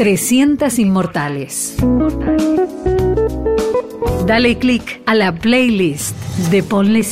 300 Inmortales. Dale click a la playlist de Ponle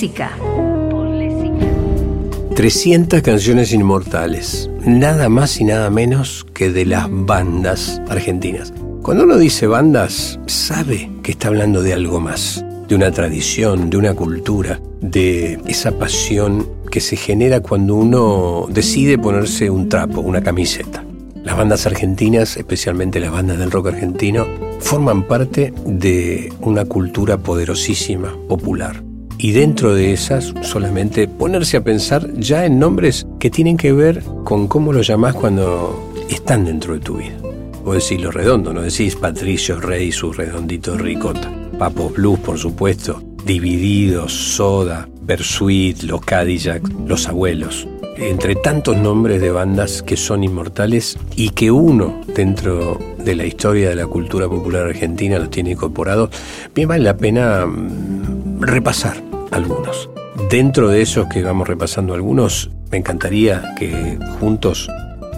300 canciones inmortales, nada más y nada menos que de las bandas argentinas. Cuando uno dice bandas, sabe que está hablando de algo más, de una tradición, de una cultura, de esa pasión que se genera cuando uno decide ponerse un trapo, una camiseta. Las bandas argentinas, especialmente las bandas del rock argentino, forman parte de una cultura poderosísima, popular. Y dentro de esas, solamente ponerse a pensar ya en nombres que tienen que ver con cómo lo llamás cuando están dentro de tu vida. Vos decís lo redondo, no decís Patricio Rey, su redondito ricota. Papos Blues, por supuesto. Divididos, Soda, Bersuit, los Cadillac, los abuelos. Entre tantos nombres de bandas que son inmortales y que uno dentro de la historia de la cultura popular argentina los tiene incorporados, bien vale la pena mm, repasar algunos. Dentro de esos que vamos repasando algunos, me encantaría que juntos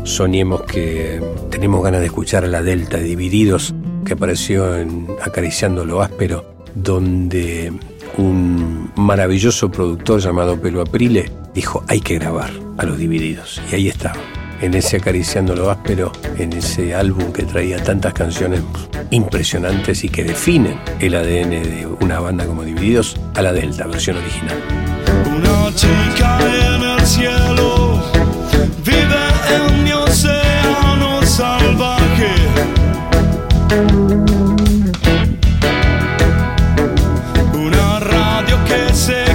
soñemos que tenemos ganas de escuchar a la Delta Divididos, que apareció en Acariciando lo Áspero, donde un maravilloso productor llamado Pelo Aprile dijo hay que grabar a los divididos. Y ahí estaba, en ese acariciando lo áspero, en ese álbum que traía tantas canciones impresionantes y que definen el ADN de una banda como Divididos a la Delta, versión original. Una chica en el cielo vive en mi océano salvaje. say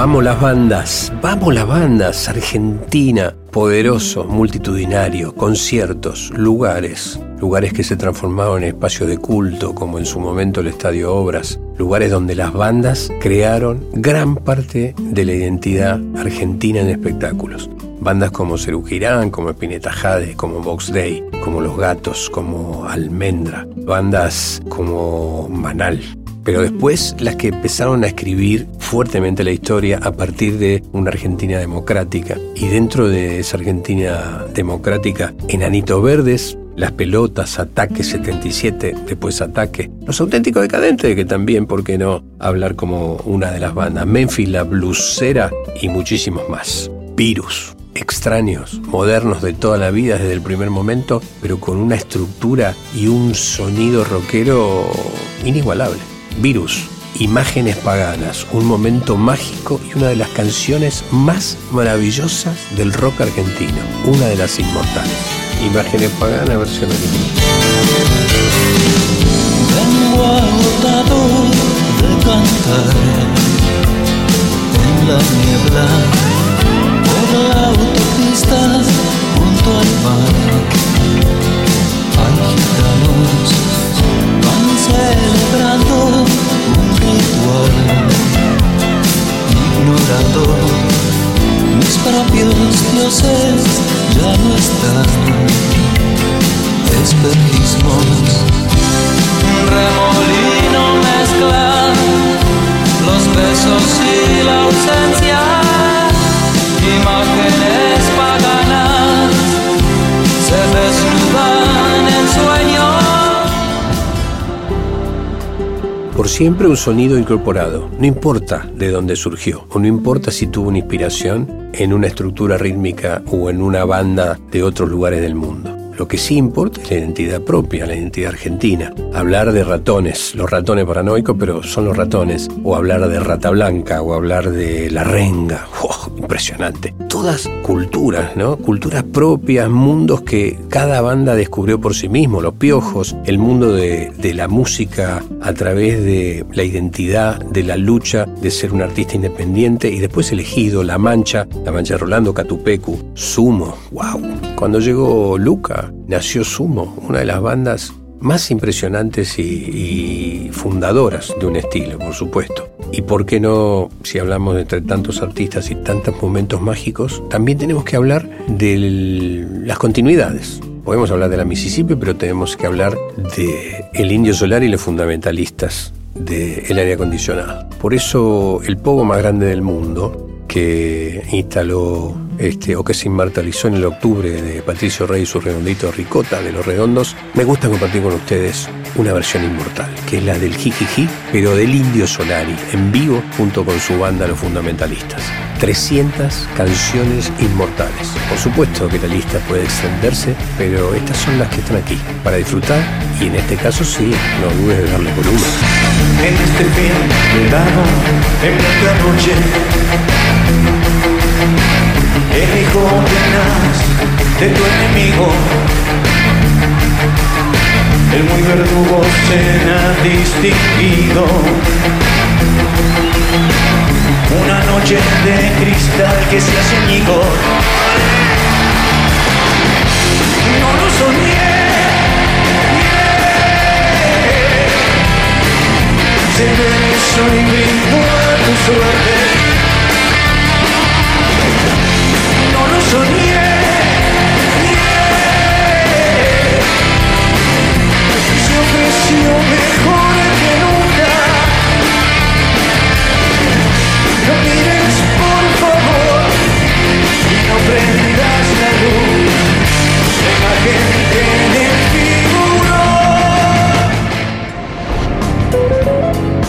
Vamos las bandas, vamos las bandas, Argentina, poderoso, multitudinario, conciertos, lugares, lugares que se transformaron en espacios de culto, como en su momento el Estadio Obras, lugares donde las bandas crearon gran parte de la identidad argentina en espectáculos. Bandas como Cerú Girán, como Spinetta Jade, como Box Day, como Los Gatos, como Almendra, bandas como Manal, pero después las que empezaron a escribir fuertemente la historia a partir de una Argentina democrática. Y dentro de esa Argentina democrática, Enanito Verdes, Las Pelotas, Ataque 77, después Ataque, Los Auténticos Decadentes, que también, ¿por qué no hablar como una de las bandas? Memphis, La Blusera y muchísimos más. Virus extraños, modernos de toda la vida desde el primer momento, pero con una estructura y un sonido rockero inigualable. Virus, Imágenes Paganas, un momento mágico y una de las canciones más maravillosas del rock argentino, una de las inmortales. Imágenes Paganas, versión original. De en la ya siempre un sonido incorporado, no importa de dónde surgió, o no importa si tuvo una inspiración en una estructura rítmica o en una banda de otros lugares del mundo. Lo que sí importa es la identidad propia, la identidad argentina. Hablar de ratones, los ratones paranoicos, pero son los ratones. O hablar de rata blanca, o hablar de la renga. ¡Oh, impresionante. Todas culturas, ¿no? Culturas propias, mundos que cada banda descubrió por sí mismo. Los piojos, el mundo de, de la música a través de la identidad, de la lucha de ser un artista independiente y después elegido, La Mancha, La Mancha de Rolando, Catupecu, Sumo, wow. Cuando llegó Luca, nació Sumo, una de las bandas más impresionantes y, fundadoras de un estilo, por supuesto. Y por qué no, si hablamos de entre tantos artistas y tantos momentos mágicos, también tenemos que hablar de las continuidades. Podemos hablar de la Mississippi, pero tenemos que hablar de el Indio Solar y los fundamentalistas del aire acondicionado. Por eso el pogo más grande del mundo que instaló este, o que se inmortalizó en el octubre de Patricio Rey y su redondito Ricota de los Redondos, me gusta compartir con ustedes una versión inmortal, que es la del Jijiji, pero del Indio Solari, en vivo junto con su banda Los Fundamentalistas. 300 canciones inmortales. Por supuesto que la lista puede extenderse, pero estas son las que están aquí para disfrutar y en este caso sí, no dudes de darle volumen. En este fin de noche, tenaz de tu enemigo, el muy verdugo será distinguido. Una noche de cristal que se hace añicos. No lo soñé. Se me hizo y a tu suerte.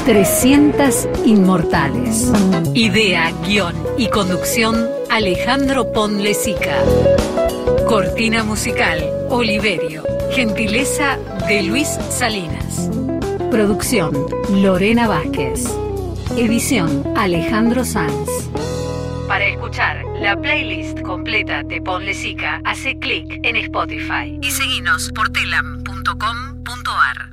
300 inmortales. Idea, guion y conducción Alejandro Ponlesica. Cortina musical Oliverio. Gentileza de Luis Salinas. Producción Lorena Vázquez. Edición Alejandro Sanz. Para escuchar la playlist completa de Ponlesica, hace clic en Spotify y seguinos por telam.com.ar.